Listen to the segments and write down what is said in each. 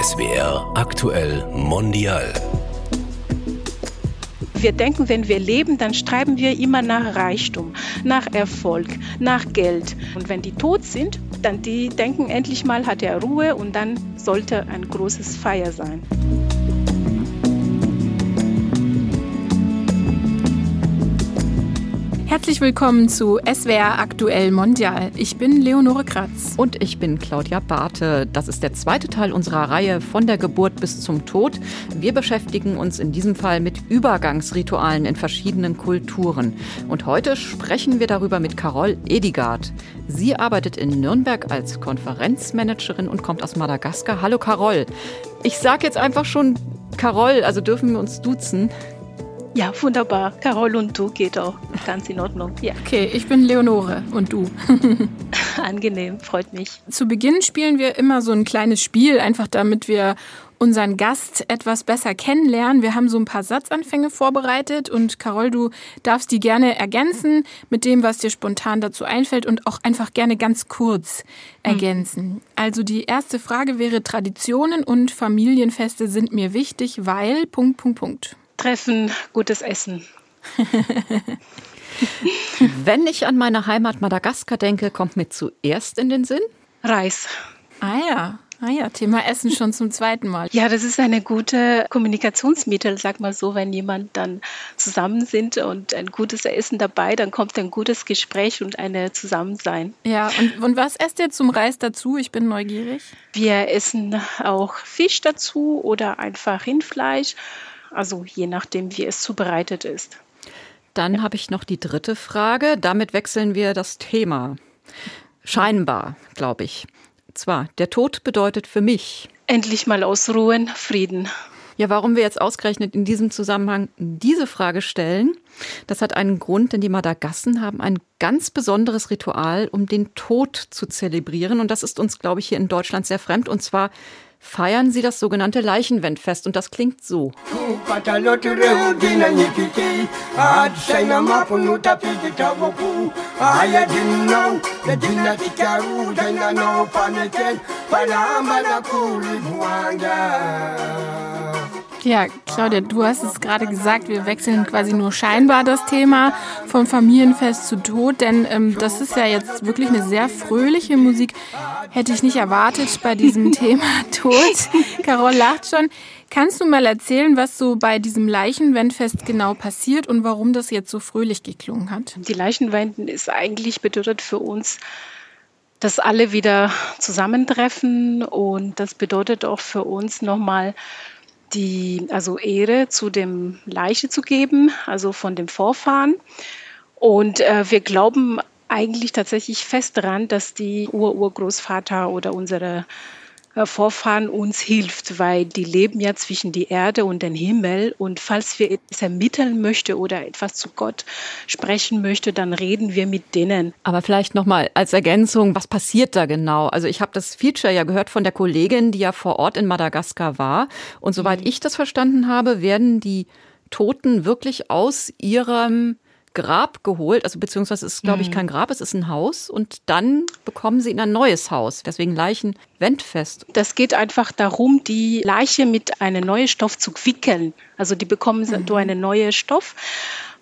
SWR aktuell mondial. Wir denken, wenn wir leben, dann streben wir immer nach Reichtum, nach Erfolg, nach Geld. Und wenn die tot sind, dann die denken, endlich mal hat er Ruhe und dann sollte ein großes Feier sein. Herzlich willkommen zu SWR Aktuell Mondial. Ich bin Leonore Kratz. Und ich bin Claudia Barthe. Das ist der zweite Teil unserer Reihe von der Geburt bis zum Tod. Wir beschäftigen uns in diesem Fall mit Übergangsritualen in verschiedenen Kulturen. Und heute sprechen wir darüber mit Carol Edigard. Sie arbeitet in Nürnberg als Konferenzmanagerin und kommt aus Madagaskar. Hallo Carol. Ich sage jetzt einfach schon Carol, also dürfen wir uns duzen. Ja, wunderbar. Carol und du geht auch ganz in Ordnung. Ja. Okay, ich bin Leonore und du. Angenehm, freut mich. Zu Beginn spielen wir immer so ein kleines Spiel, einfach damit wir unseren Gast etwas besser kennenlernen. Wir haben so ein paar Satzanfänge vorbereitet und Carol, du darfst die gerne ergänzen mit dem, was dir spontan dazu einfällt und auch einfach gerne ganz kurz ergänzen. Mhm. Also die erste Frage wäre, Traditionen und Familienfeste sind mir wichtig, weil Punkt, Punkt, Punkt. Treffen, gutes Essen. Wenn ich an meine Heimat Madagaskar denke, kommt mir zuerst in den Sinn? Reis. Ah ja. Ah ja, Thema Essen schon zum zweiten Mal. Ja, das ist eine gute Kommunikationsmittel, sag mal so, wenn jemand dann zusammen sind und ein gutes Essen dabei, dann kommt ein gutes Gespräch und eine Zusammensein. Ja, und, und was esst ihr zum Reis dazu? Ich bin neugierig. Wir essen auch Fisch dazu oder einfach Rindfleisch also je nachdem, wie es zubereitet ist. Dann ja. habe ich noch die dritte Frage. Damit wechseln wir das Thema. Scheinbar, glaube ich. Zwar, der Tod bedeutet für mich. Endlich mal ausruhen, Frieden. Ja, warum wir jetzt ausgerechnet in diesem Zusammenhang diese Frage stellen, das hat einen Grund, denn die Madagassen haben ein ganz besonderes Ritual, um den Tod zu zelebrieren. Und das ist uns, glaube ich, hier in Deutschland sehr fremd. Und zwar feiern sie das sogenannte Leichenwendfest und das klingt so. Ja, Claudia, du hast es gerade gesagt, wir wechseln quasi nur scheinbar das Thema vom Familienfest zu Tod, denn ähm, das ist ja jetzt wirklich eine sehr fröhliche Musik. Hätte ich nicht erwartet bei diesem Thema Tod. Carol lacht schon. Kannst du mal erzählen, was so bei diesem Leichenwendfest genau passiert und warum das jetzt so fröhlich geklungen hat? Die Leichenwenden ist eigentlich bedeutet für uns, dass alle wieder zusammentreffen und das bedeutet auch für uns nochmal die also Ehre zu dem Leiche zu geben, also von dem Vorfahren. Und äh, wir glauben eigentlich tatsächlich fest daran, dass die Ur-Urgroßvater oder unsere Vorfahren uns hilft, weil die leben ja zwischen die Erde und den Himmel. Und falls wir etwas ermitteln möchten oder etwas zu Gott sprechen möchten, dann reden wir mit denen. Aber vielleicht nochmal als Ergänzung, was passiert da genau? Also ich habe das Feature ja gehört von der Kollegin, die ja vor Ort in Madagaskar war. Und soweit mhm. ich das verstanden habe, werden die Toten wirklich aus ihrem Grab geholt, also beziehungsweise es ist, glaube ich, mhm. kein Grab, es ist ein Haus und dann bekommen sie in ein neues Haus, deswegen Leichen wendfest. Das geht einfach darum, die Leiche mit einem neuen Stoff zu wickeln. Also die bekommen mhm. so einen neuen Stoff.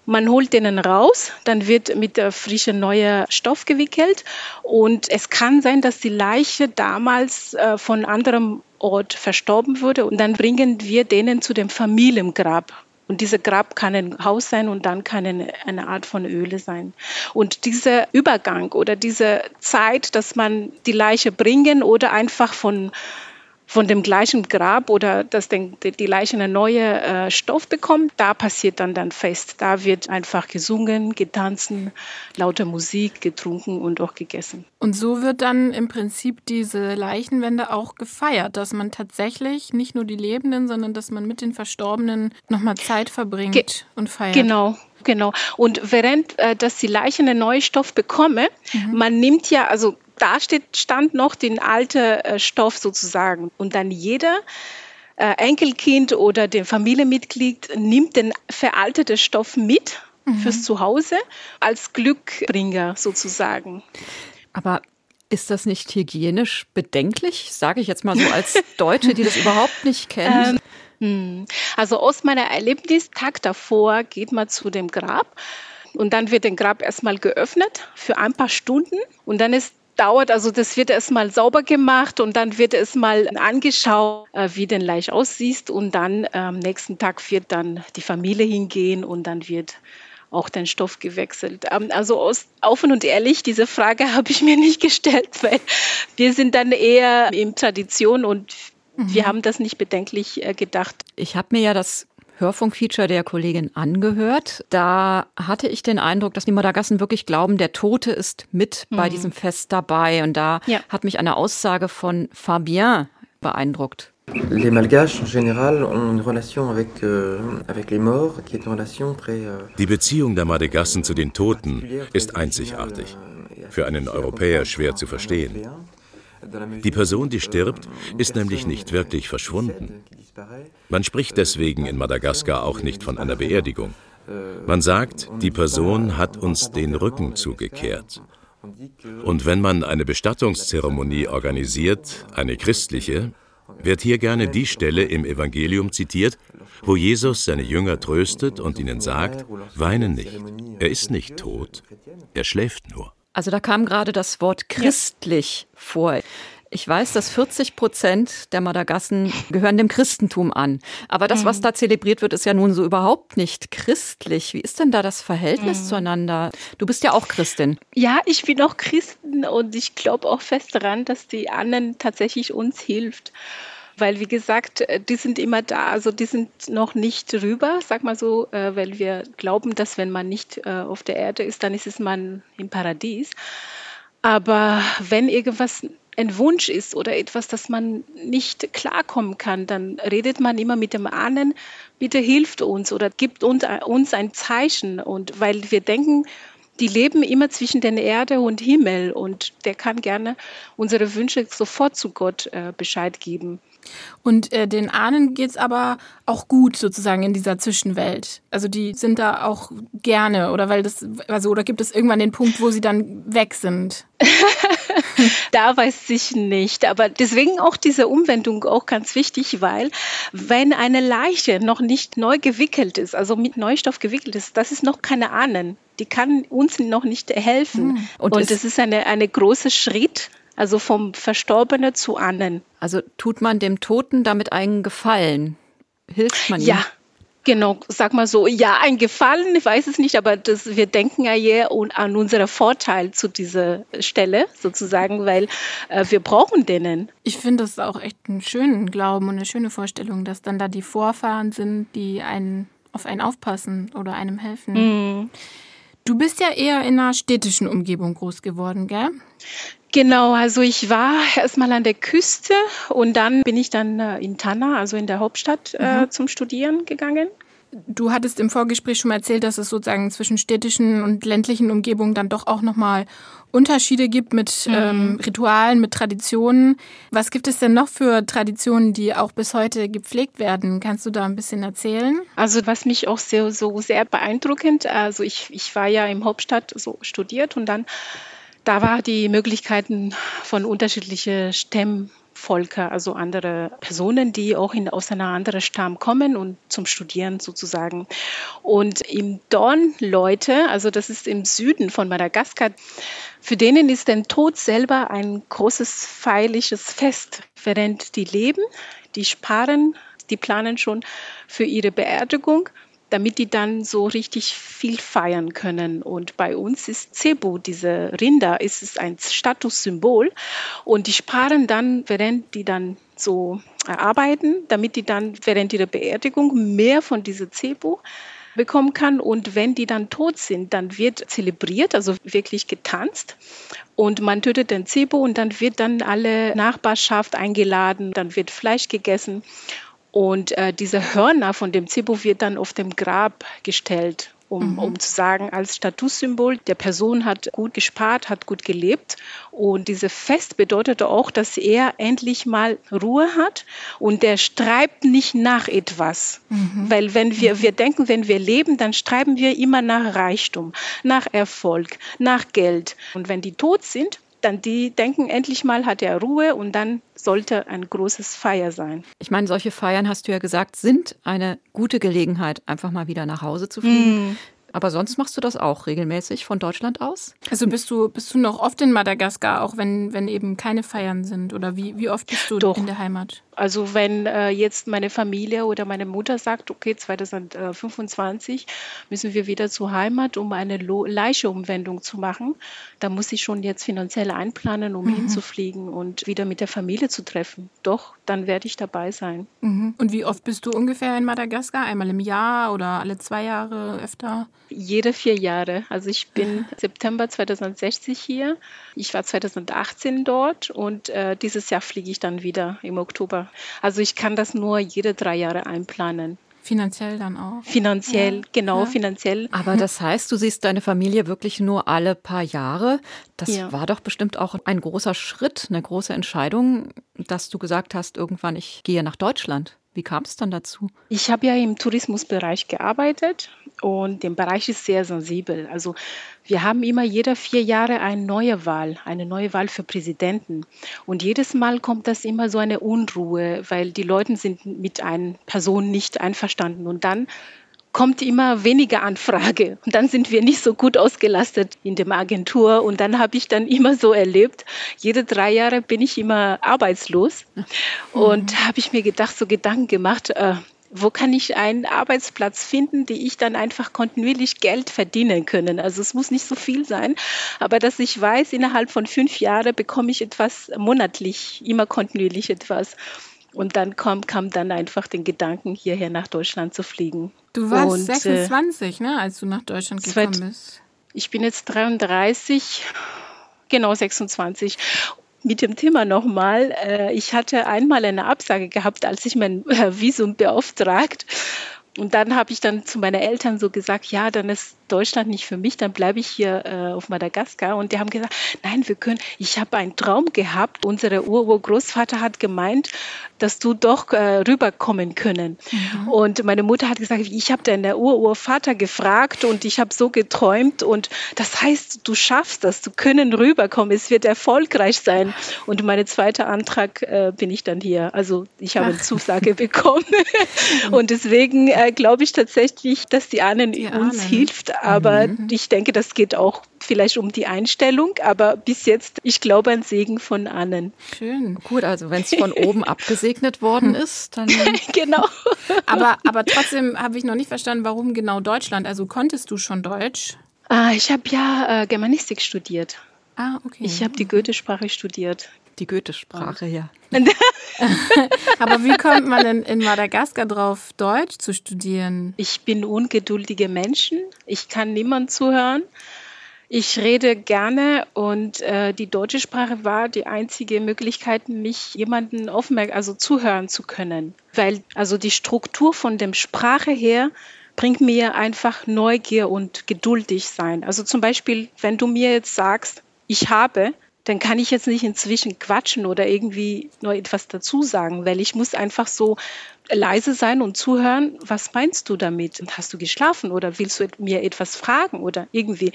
Man holt den raus, dann wird mit der frischen neuen Stoff gewickelt und es kann sein, dass die Leiche damals äh, von anderem Ort verstorben wurde und dann bringen wir denen zu dem Familiengrab. Und dieser Grab kann ein Haus sein und dann kann eine, Art von Öle sein. Und dieser Übergang oder diese Zeit, dass man die Leiche bringen oder einfach von von dem gleichen Grab oder dass den, die Leiche einen neuen äh, Stoff bekommt, da passiert dann dann fest. Da wird einfach gesungen, getanzt, laute Musik, getrunken und auch gegessen. Und so wird dann im Prinzip diese Leichenwende auch gefeiert, dass man tatsächlich nicht nur die Lebenden, sondern dass man mit den Verstorbenen nochmal Zeit verbringt Ge und feiert. Genau, Genau. Und während äh, dass die Leiche einen neuen Stoff bekomme, mhm. man nimmt ja, also da steht, stand noch den alten äh, Stoff sozusagen. Und dann jeder äh, Enkelkind oder der Familienmitglied nimmt den veralteten Stoff mit mhm. fürs Zuhause als Glückbringer sozusagen. Aber Ist das nicht hygienisch bedenklich? Sage ich jetzt mal so als Deutsche, die das überhaupt nicht kennen. Ähm, hm. also aus meiner Erlebnis, Tag davor geht man zu dem Grab und dann wird den Grab erstmal geöffnet für ein paar Stunden und dann ist dauert, also das wird erstmal sauber gemacht und dann wird es mal angeschaut, äh, wie den Leich aussieht und dann am nächsten Tag wird dann die Familie hingehen und dann wird auch den Stoff gewechselt. Ähm, also aus, offen und ehrlich, diese Frage habe ich mir nicht gestellt, weil wir sind dann eher in Tradition und mhm. wir haben das nicht bedenklich äh, gedacht. Ich habe mir ja das Hörfunkfeature der Kollegin angehört. Da hatte ich den Eindruck, dass die Madagassen wirklich glauben, der Tote ist mit mhm. bei diesem Fest dabei. Und da ja. hat mich eine Aussage von Fabien beeindruckt. Les Malgaches en général ont une relation avec, euh, avec les morts, qui est une relation très. Euh, die Beziehung der Madagassen zu den Toten ist einzigartig. Für einen Europäer schwer zu verstehen. Die Person, die stirbt, ist nämlich nicht wirklich verschwunden. Man spricht deswegen in Madagaskar auch nicht von einer Beerdigung. Man sagt, die Person hat uns den Rücken zugekehrt. Und wenn man eine Bestattungszeremonie organisiert, eine christliche, wird hier gerne die Stelle im Evangelium zitiert, wo Jesus seine Jünger tröstet und ihnen sagt, weinen nicht, er ist nicht tot, er schläft nur. Also da kam gerade das Wort christlich ja. vor. Ich weiß, dass 40 Prozent der Madagassen gehören dem Christentum an. Aber das, was mhm. da zelebriert wird, ist ja nun so überhaupt nicht christlich. Wie ist denn da das Verhältnis mhm. zueinander? Du bist ja auch Christin. Ja, ich bin auch Christin und ich glaube auch fest daran, dass die anderen tatsächlich uns hilft weil wie gesagt, äh, die sind immer da, also die sind noch nicht rüber, sag mal so, äh, weil wir glauben, dass wenn man nicht äh, auf der Erde ist, dann ist es man im Paradies. Aber wenn irgendwas ein Wunsch ist oder etwas, das man nicht klarkommen kann, dann redet man immer mit dem Ahnen, bitte hilft uns oder gibt uns, ein Zeichen. Und weil wir denken, die leben immer zwischen der Erde und Himmel und der kann gerne unsere Wünsche sofort zu Gott äh, Bescheid geben. Und äh, den Ahnen geht es aber auch gut sozusagen in dieser Zwischenwelt. Also die sind da auch gerne oder weil das, also oder gibt es irgendwann den Punkt, wo sie dann weg sind? da weiß ich nicht. Aber deswegen auch diese Umwendung auch ganz wichtig, weil wenn eine Leiche noch nicht neu gewickelt ist, also mit Neustoff gewickelt ist, das ist noch keine Ahnen. Die kann uns noch nicht helfen. Hm. Und, Und das ist eine, eine große Schritt also vom Verstorbenen zu Ahnen. Also tut man dem Toten damit einen Gefallen? Hilft man ihm? Ja, Genau, sag mal so, ja, ein Gefallen, ich weiß es nicht, aber das, wir denken ja hier an unseren Vorteil zu dieser Stelle sozusagen, weil äh, wir brauchen denen. Ich finde das auch echt einen schönen Glauben und eine schöne Vorstellung, dass dann da die Vorfahren sind, die einen auf einen aufpassen oder einem helfen. Mhm. Du bist ja eher in einer städtischen Umgebung groß geworden, gell? Genau, also ich war erstmal an der Küste und dann bin ich dann äh, in Tana, also in der Hauptstadt, äh, mhm. zum Studieren gegangen. Du hattest im Vorgespräch schon mal erzählt, dass es sozusagen zwischen städtischen und ländlichen Umgebungen dann doch auch nochmal Unterschiede gibt mit mhm. ähm, Ritualen, mit Traditionen. Was gibt es denn noch für Traditionen, die auch bis heute gepflegt werden? Kannst du da ein bisschen erzählen? Also was mich auch sehr, so sehr beeindruckend, also ich, ich war ja im Hauptstadt so studiert und dann da war die Möglichkeiten von unterschiedlichen Stammvölker, also andere Personen, die auch in, aus einer anderen Stamm kommen und zum Studieren sozusagen. Und im Dorn Leute, also das ist im Süden von Madagaskar, für denen ist der Tod selber ein großes feierliches Fest, während die leben, die sparen, die planen schon für ihre Beerdigung damit die dann so richtig viel feiern können. Und bei uns ist Cebu, diese Rinder, ist es ein Statussymbol. Und die sparen dann, während die dann so arbeiten, damit die dann während ihrer Beerdigung mehr von dieser Cebu bekommen kann. Und wenn die dann tot sind, dann wird zelebriert, also wirklich getanzt. Und man tötet den Cebu und dann wird dann alle Nachbarschaft eingeladen, dann wird Fleisch gegessen. Und äh, diese Hörner von dem Zibo wird dann auf dem Grab gestellt, um, mhm. um zu sagen, als Statussymbol, der Person hat gut gespart, hat gut gelebt. Und dieses Fest bedeutet auch, dass er endlich mal Ruhe hat und der streibt nicht nach etwas. Mhm. Weil wenn wir, mhm. wir denken, wenn wir leben, dann streiben wir immer nach Reichtum, nach Erfolg, nach Geld. Und wenn die tot sind, dann die denken, endlich mal hat er Ruhe und dann sollte ein großes Feier sein. Ich meine, solche Feiern, hast du ja gesagt, sind eine gute Gelegenheit, einfach mal wieder nach Hause zu fliegen. Mm. Aber sonst machst du das auch regelmäßig von Deutschland aus? Also bist du, bist du noch oft in Madagaskar, auch wenn, wenn eben keine Feiern sind? Oder wie, wie oft bist du Doch. in der Heimat? Also wenn äh, jetzt meine Familie oder meine Mutter sagt, okay, 2025 müssen wir wieder zur Heimat, um eine Leicheumwendung zu machen, dann muss ich schon jetzt finanziell einplanen, um mhm. hinzufliegen und wieder mit der Familie zu treffen. Doch, dann werde ich dabei sein. Mhm. Und wie oft bist du ungefähr in Madagaskar? Einmal im Jahr oder alle zwei Jahre öfter? Jede vier Jahre. Also ich bin September 2060 hier. Ich war 2018 dort und äh, dieses Jahr fliege ich dann wieder im Oktober. Also ich kann das nur jede drei Jahre einplanen. Finanziell dann auch. Finanziell, ja. genau, ja. finanziell. Aber das heißt, du siehst deine Familie wirklich nur alle paar Jahre. Das ja. war doch bestimmt auch ein großer Schritt, eine große Entscheidung, dass du gesagt hast, irgendwann ich gehe nach Deutschland. Wie kam es dann dazu? Ich habe ja im Tourismusbereich gearbeitet und der Bereich ist sehr sensibel. Also wir haben immer jede vier Jahre eine neue Wahl, eine neue Wahl für Präsidenten. Und jedes Mal kommt das immer so eine Unruhe, weil die Leute sind mit einer Person nicht einverstanden. Und dann kommt immer weniger Anfrage. Und dann sind wir nicht so gut ausgelastet in der Agentur. Und dann habe ich dann immer so erlebt, jede drei Jahre bin ich immer arbeitslos. Und mhm. habe ich mir gedacht, so Gedanken gemacht, äh, wo kann ich einen Arbeitsplatz finden, die ich dann einfach kontinuierlich Geld verdienen können. Also es muss nicht so viel sein, aber dass ich weiß, innerhalb von fünf Jahren bekomme ich etwas monatlich, immer kontinuierlich etwas. Und dann kam, kam dann einfach den Gedanken, hierher nach Deutschland zu fliegen. Du warst und, 26, äh, ne, als du nach Deutschland gekommen bist. Ich bin jetzt 33, genau 26 mit dem Thema nochmal. Äh, ich hatte einmal eine Absage gehabt, als ich mein Visum beauftragt. Und dann habe ich dann zu meinen Eltern so gesagt, ja, dann ist Deutschland nicht für mich, dann bleibe ich hier äh, auf Madagaskar. Und die haben gesagt, nein, wir können, ich habe einen Traum gehabt. Unsere Urgroßvater hat gemeint, dass du doch äh, rüberkommen können. Mhm. Und meine Mutter hat gesagt, ich habe deinen Ururvater gefragt und ich habe so geträumt. Und das heißt, du schaffst das, du können rüberkommen, es wird erfolgreich sein. Und mein zweiter Antrag äh, bin ich dann hier. Also ich habe eine Zusage bekommen. und deswegen äh, glaube ich tatsächlich, dass die Ahnen die uns Ahnen. hilft aber mhm. ich denke, das geht auch vielleicht um die Einstellung, aber bis jetzt, ich glaube, ein Segen von Annen. Schön. Gut, also wenn es von oben abgesegnet worden ist, dann. genau. aber, aber trotzdem habe ich noch nicht verstanden, warum genau Deutschland. Also konntest du schon Deutsch? Ah, ich habe ja äh, Germanistik studiert. Ah, okay. Ich habe die Goethe-Sprache studiert. Die Goethe-Sprache, ja. Aber wie kommt man denn in Madagaskar drauf, Deutsch zu studieren? Ich bin ungeduldige Menschen. Ich kann niemand zuhören. Ich rede gerne und äh, die deutsche Sprache war die einzige Möglichkeit, mich jemanden aufmerksam, also zuhören zu können. Weil also die Struktur von der Sprache her bringt mir einfach Neugier und geduldig sein. Also zum Beispiel, wenn du mir jetzt sagst, ich habe, dann kann ich jetzt nicht inzwischen quatschen oder irgendwie noch etwas dazu sagen, weil ich muss einfach so leise sein und zuhören, was meinst du damit? Hast du geschlafen oder willst du mir etwas fragen oder irgendwie?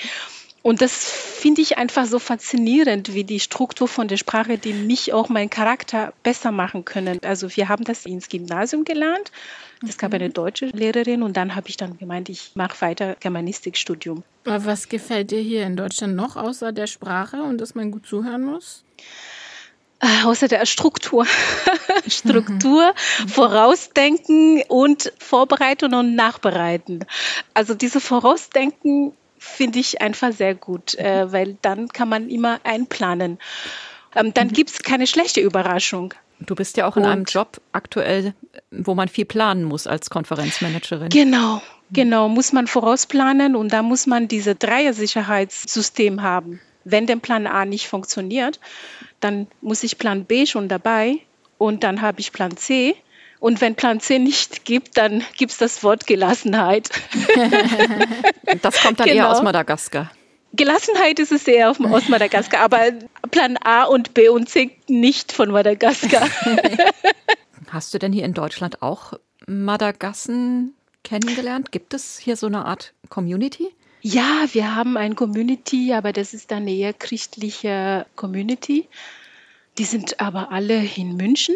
Und das finde ich einfach so faszinierend, wie die Struktur von der Sprache, die mich auch meinen Charakter besser machen können. Also wir haben das ins Gymnasium gelernt. Es gab eine mhm. deutsche Lehrerin und dann habe ich dann gemeint, ich mache weiter Germanistikstudium. Was gefällt dir hier in Deutschland noch außer der Sprache und dass man gut zuhören muss? Äh, außer der Struktur. Struktur. Vorausdenken und Vorbereiten und Nachbereiten. Also diese Vorausdenken finde ich einfach sehr gut, äh, weil dann kann man immer einplanen. Ähm, dann mhm. gibt es keine schlechte Überraschung. Du bist ja auch in und einem Job aktuell, wo man viel planen muss als Konferenzmanagerin. Genau, genau, muss man vorausplanen und da muss man diese Dreier-Sicherheitssystem haben. Wenn der Plan A nicht funktioniert, dann muss ich Plan B schon dabei und dann habe ich Plan C und wenn Plan C nicht gibt, dann gibt es das Wort Gelassenheit. das kommt dann genau. eher aus Madagaskar. Gelassenheit ist es eher aus Madagaskar, aber Plan A und B und C nicht von Madagaskar. Hast du denn hier in Deutschland auch Madagassen kennengelernt? Gibt es hier so eine Art Community? Ja, wir haben eine Community, aber das ist eine eher christliche Community. Die sind aber alle in München.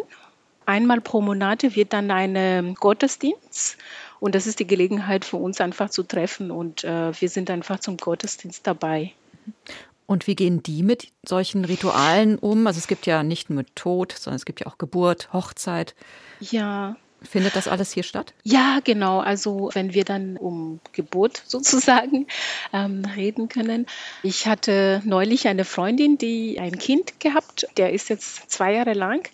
Einmal pro Monat wird dann ein Gottesdienst und das ist die Gelegenheit für uns einfach zu treffen und äh, wir sind einfach zum Gottesdienst dabei. Und wie gehen die mit solchen Ritualen um? Also es gibt ja nicht nur Tod, sondern es gibt ja auch Geburt, Hochzeit. Ja, Findet das alles hier statt? Ja, genau. Also wenn wir dann um Geburt sozusagen ähm, reden können. Ich hatte neulich eine Freundin, die ein Kind gehabt, der ist jetzt zwei Jahre lang.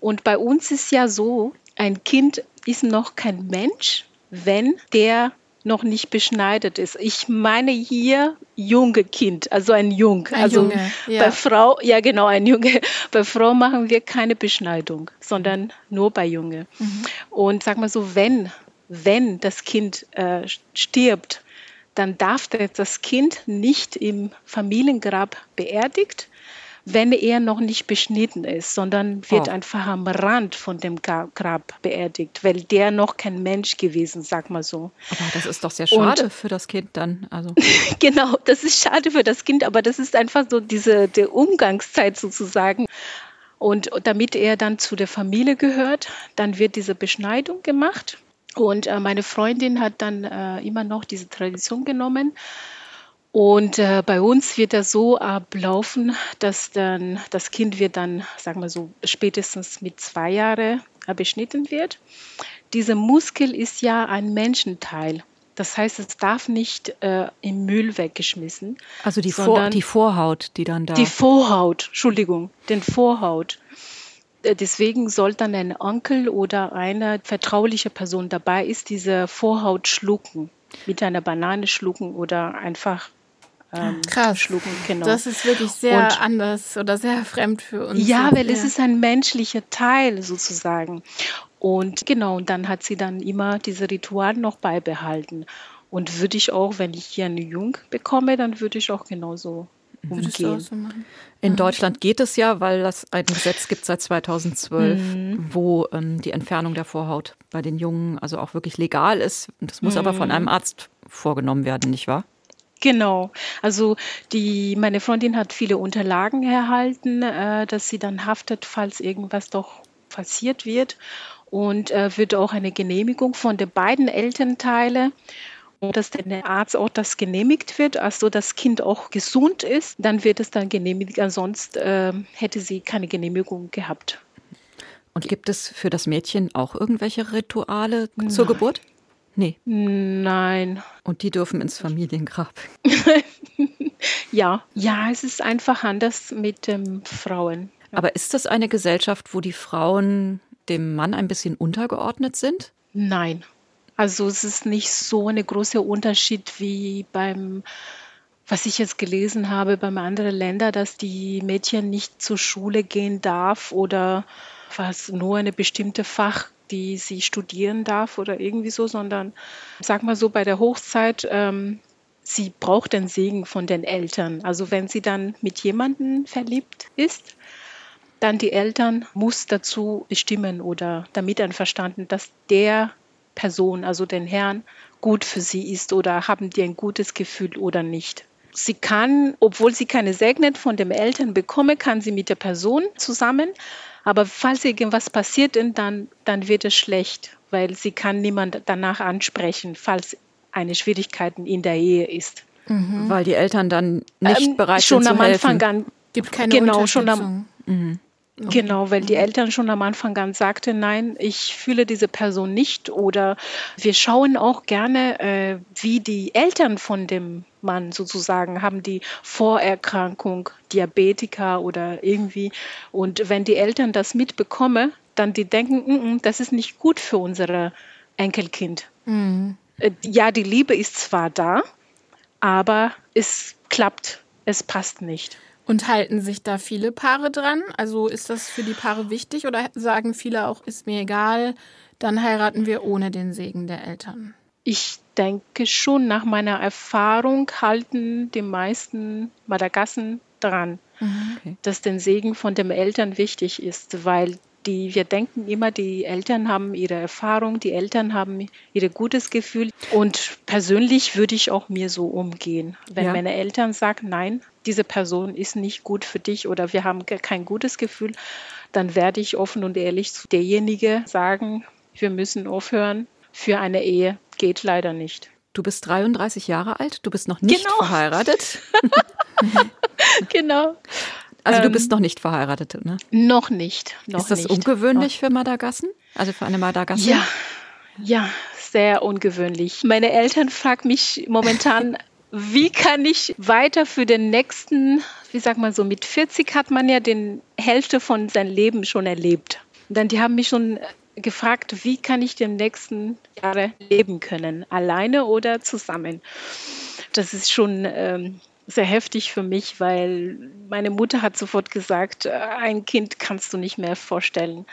Und bei uns ist ja so, ein Kind ist noch kein Mensch, wenn der noch nicht beschneidet ist. Ich meine hier junge Kind, also ein Jung. Ein also Junge, ja. bei Frau, ja genau, ein Junge. Bei Frau machen wir keine Beschneidung, sondern nur bei Junge. Mhm. Und sag mal so, wenn, wenn das Kind äh, stirbt, dann darf das Kind nicht im Familiengrab beerdigt, wenn er noch nicht beschnitten ist, sondern wird Oh. einfach am Rand von dem Gra- Grab beerdigt, weil der noch kein Mensch gewesen, sag mal so. Aber das ist doch sehr schade für das Kind dann. Also Genau, das ist schade für das Kind, aber das ist einfach so diese der Umgangszeit sozusagen. Und damit er dann zu der Familie gehört, dann wird diese Beschneidung gemacht. Und äh, meine Freundin hat dann äh, immer noch diese Tradition genommen. Und äh, bei uns wird das so ablaufen, dass dann das Kind wird dann, sagen wir so, spätestens mit zwei Jahren beschnitten wird. Dieser Muskel ist ja ein Menschenteil. Das heißt, es darf nicht äh, im Müll weggeschmissen. Also die, Vor die Vorhaut, die dann da. die Vorhaut, Entschuldigung, den Vorhaut. Äh, Deswegen soll dann ein Onkel oder eine vertrauliche Person dabei ist, diese Vorhaut schlucken, mit einer Banane schlucken oder einfach ähm, Krass. schlucken. Genau. Das ist wirklich sehr Und- anders oder sehr fremd für uns. Ja, jetzt, weil es ist ein menschlicher Teil sozusagen. Und genau, und dann hat sie dann immer diese Ritual noch beibehalten. Und würde ich auch, wenn ich hier eine Jung bekomme, dann würde ich auch genauso umgehen. so? In Deutschland geht es ja, weil es ein Gesetz gibt seit 2012, Mhm. wo ähm, die Entfernung der Vorhaut bei den Jungen also auch wirklich legal ist. Und Das muss aber Mhm. von einem Arzt vorgenommen werden, nicht wahr? Genau. Also die, meine Freundin hat viele Unterlagen erhalten, äh, dass sie dann haftet, falls irgendwas doch passiert wird. Und äh, wird auch eine Genehmigung von den beiden Elternteile. Und dass der Arzt auch das genehmigt wird, also das Kind auch gesund ist, dann wird es dann genehmigt. Ansonsten äh, hätte sie keine Genehmigung gehabt. Und gibt es für das Mädchen auch irgendwelche Rituale zur. Geburt? Nee. Nein. Und die dürfen ins Familiengrab. Ja, ja, es ist einfach anders mit ähm, Frauen. Aber ist das eine Gesellschaft, wo die Frauen dem Mann ein bisschen untergeordnet sind? Nein. Also es ist nicht so ein großer Unterschied wie beim, was ich jetzt gelesen habe, beim anderen Länder, dass die Mädchen nicht zur Schule gehen darf oder was nur eine bestimmte Fach, die sie studieren darf oder irgendwie so, sondern sag mal so bei der Hochzeit, ähm, sie braucht den Segen von den Eltern. Also wenn sie dann mit jemandem verliebt ist, dann die Eltern muss dazu bestimmen oder damit einverstanden, dass der Person, also den Herrn, gut für sie ist oder haben die ein gutes Gefühl oder nicht. Sie kann, obwohl sie keine Segnet von den Eltern bekomme, kann sie mit der Person zusammen. Aber falls irgendwas passiert, dann, dann wird es schlecht, weil sie kann niemand danach ansprechen, falls eine Schwierigkeiten in der Ehe ist. Weil die Eltern dann nicht Ähm, bereit schon sind am zu helfen. Anfang an Gibt keine Genau, schon am- Unterstützung. Genau, weil die Eltern schon am Anfang an sagten, nein, ich fühle diese Person nicht. Oder wir schauen auch gerne, äh, wie die Eltern von dem Mann sozusagen haben die Vorerkrankung, Diabetiker oder irgendwie. Und wenn die Eltern das mitbekommen, dann die denken, "Mm, mm, das ist nicht gut für unser Enkelkind. Äh, Ja, die Liebe ist zwar da, aber es klappt, es passt nicht. Und halten sich da viele Paare dran? Also ist das für die Paare wichtig oder sagen viele auch, ist mir egal, dann heiraten wir ohne den Segen der Eltern? Ich denke schon, nach meiner Erfahrung halten die meisten Madagassen dran, Okay. dass der Segen von den Eltern wichtig ist, weil Die, wir denken immer, die Eltern haben ihre Erfahrung, die Eltern haben ihr gutes Gefühl. Und persönlich würde ich auch mir so umgehen. Wenn ja. meine Eltern sagen, nein, diese Person ist nicht gut für dich oder wir haben kein gutes Gefühl, dann werde ich offen und ehrlich zu derjenige sagen, wir müssen aufhören. Für eine Ehe geht leider nicht. Du bist 33 Jahre alt, du bist noch nicht genau. verheiratet. genau. Also du bist ähm, noch nicht verheiratet, ne? Noch nicht. Noch ist das nicht. ungewöhnlich für Madagassen? Also für eine Madagassin? Ja, ja, sehr ungewöhnlich. Meine Eltern fragen mich momentan, wie kann ich weiter für den nächsten, wie sagt man so, mit 40 hat man ja den Hälfte von seinem Leben schon erlebt. Und dann die haben mich schon gefragt, wie kann ich den nächsten Jahre leben können, alleine oder zusammen. Das ist schon ähm, sehr heftig für mich, weil meine Mutter hat sofort gesagt, äh, ein Kind kannst du nicht mehr vorstellen.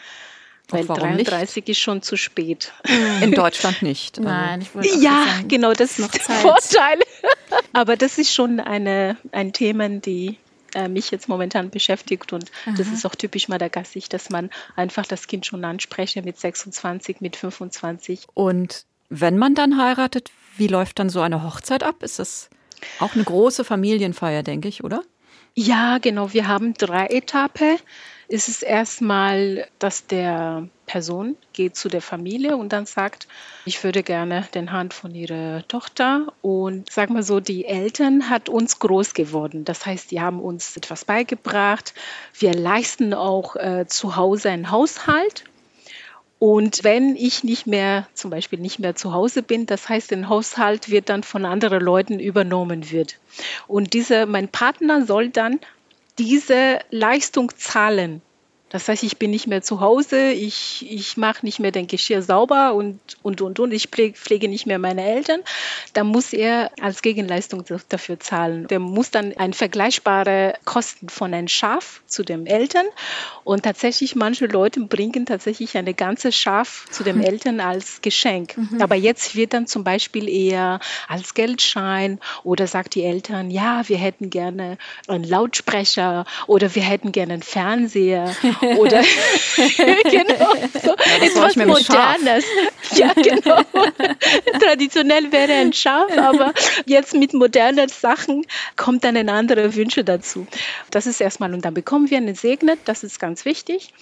Weil 33 nicht? ist schon zu spät. In Deutschland nicht. Also. Nein, ich wollte Ja, sagen, genau, das ist noch Zeit. Vorteil. Aber das ist schon eine, ein Thema, die äh, mich jetzt momentan beschäftigt und Aha. das ist auch typisch madagassisch, dass man einfach das Kind schon anspreche mit 26, mit 25. Und wenn man dann heiratet, wie läuft dann so eine Hochzeit ab? Ist das auch eine große Familienfeier, denke ich, oder? Ja, genau. Wir haben drei Etappen. Es ist erstmal, dass der Person geht zu der Familie und dann sagt, ich würde gerne den Hand von ihrer Tochter und sag mal so, die Eltern hat uns groß geworden. Das heißt, die haben uns etwas beigebracht. Wir leisten auch äh, zu Hause einen Haushalt und wenn ich nicht mehr, zum Beispiel nicht mehr zu Hause bin, das heißt, der Haushalt wird dann von anderen Leuten übernommen wird. Und dieser, mein Partner soll dann diese Leistung zahlen. Das heißt, ich bin nicht mehr zu Hause, ich, ich mache nicht mehr den Geschirr sauber und, und, und, und, ich pflege, pflege nicht mehr meine Eltern. Da muss er als Gegenleistung dafür zahlen. Der muss dann ein vergleichbare Kosten von einem Schaf zu den Eltern. Und tatsächlich, manche Leute bringen tatsächlich eine ganze Schaf zu den mhm. Eltern als Geschenk. Mhm. Aber jetzt wird dann zum Beispiel eher als Geldschein oder sagt die Eltern, ja, wir hätten gerne einen Lautsprecher oder wir hätten gerne einen Fernseher oder genau, so ja, etwas Modernes. Ja, genau. Traditionell wäre ein Schaf, aber jetzt mit modernen Sachen kommt dann ein andere Wünsche dazu. Das ist erstmal, und dann bekommen wir einen Segnet, das ist ganz wichtig.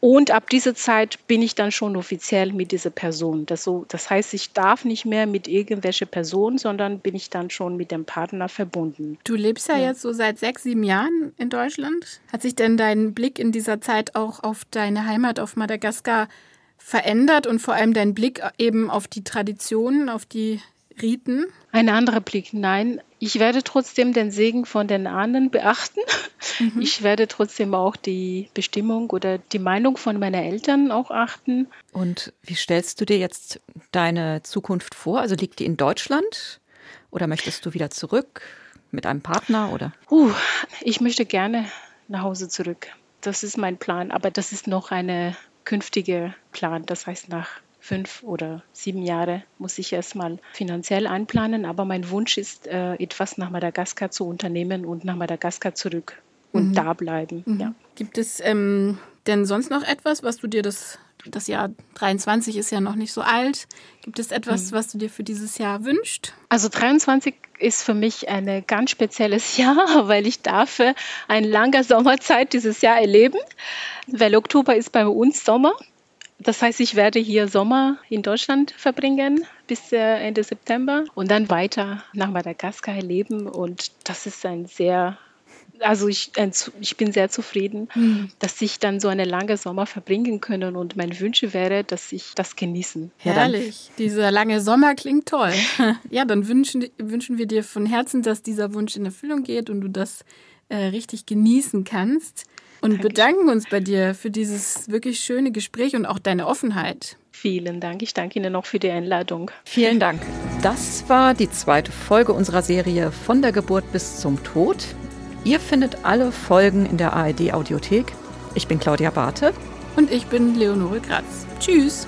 Und ab dieser Zeit bin ich dann schon offiziell mit dieser Person. Das, so, das heißt, ich darf nicht mehr mit irgendwelcher Person, sondern bin ich dann schon mit dem Partner verbunden. Du lebst ja, ja, jetzt so seit sechs, sieben Jahren in Deutschland. Hat sich denn dein Blick in dieser Zeit auch auf deine Heimat auf Madagaskar verändert und vor allem dein Blick eben auf die Traditionen, auf die Riten? Ein anderer Blick, nein. Ich werde trotzdem den Segen von den Ahnen beachten. Mhm. Ich werde trotzdem auch die Bestimmung oder die Meinung von meinen Eltern auch achten. Und wie stellst du dir jetzt deine Zukunft vor? Also liegt die in Deutschland oder möchtest du wieder zurück mit einem Partner oder? Uh, ich möchte gerne nach Hause zurück. Das ist mein Plan, aber das ist noch eine künftige Plan. Das heißt, nach fünf oder sieben Jahre muss ich erstmal finanziell einplanen. Aber mein Wunsch ist, äh, etwas nach Madagaskar zu unternehmen und nach Madagaskar zurück und mhm. da bleiben. Mhm. Ja. Gibt es ähm, denn sonst noch etwas, was du dir das das Jahr 23 ist ja noch nicht so alt. Gibt es etwas, mhm. was du dir für dieses Jahr wünschst? Also 23 ist für mich ein ganz spezielles Jahr, weil ich darf eine lange Sommerzeit dieses Jahr erleben, weil Oktober ist bei uns Sommer das heißt, ich werde hier Sommer in Deutschland verbringen bis äh, Ende September und dann weiter nach Madagaskar leben. Und das ist ein sehr, also ich, ich bin sehr zufrieden, mhm. dass ich dann so eine lange Sommer verbringen können. Und mein Wunsch wäre, dass ich das genießen. Herrlich, ja, dieser lange Sommer klingt toll. ja, dann wünschen, wünschen wir dir von Herzen, dass dieser Wunsch in Erfüllung geht und du das äh, richtig genießen kannst und Dankeschön. bedanken uns bei dir für dieses wirklich schöne Gespräch und auch deine Offenheit. Vielen Dank. Ich danke Ihnen noch für die Einladung. Vielen Dank. Das war die zweite Folge unserer Serie Von der Geburt bis zum Tod. Ihr findet alle Folgen in der ARD Audiothek. Ich bin Claudia Barthe. Und ich bin Leonore Gratz. Tschüss.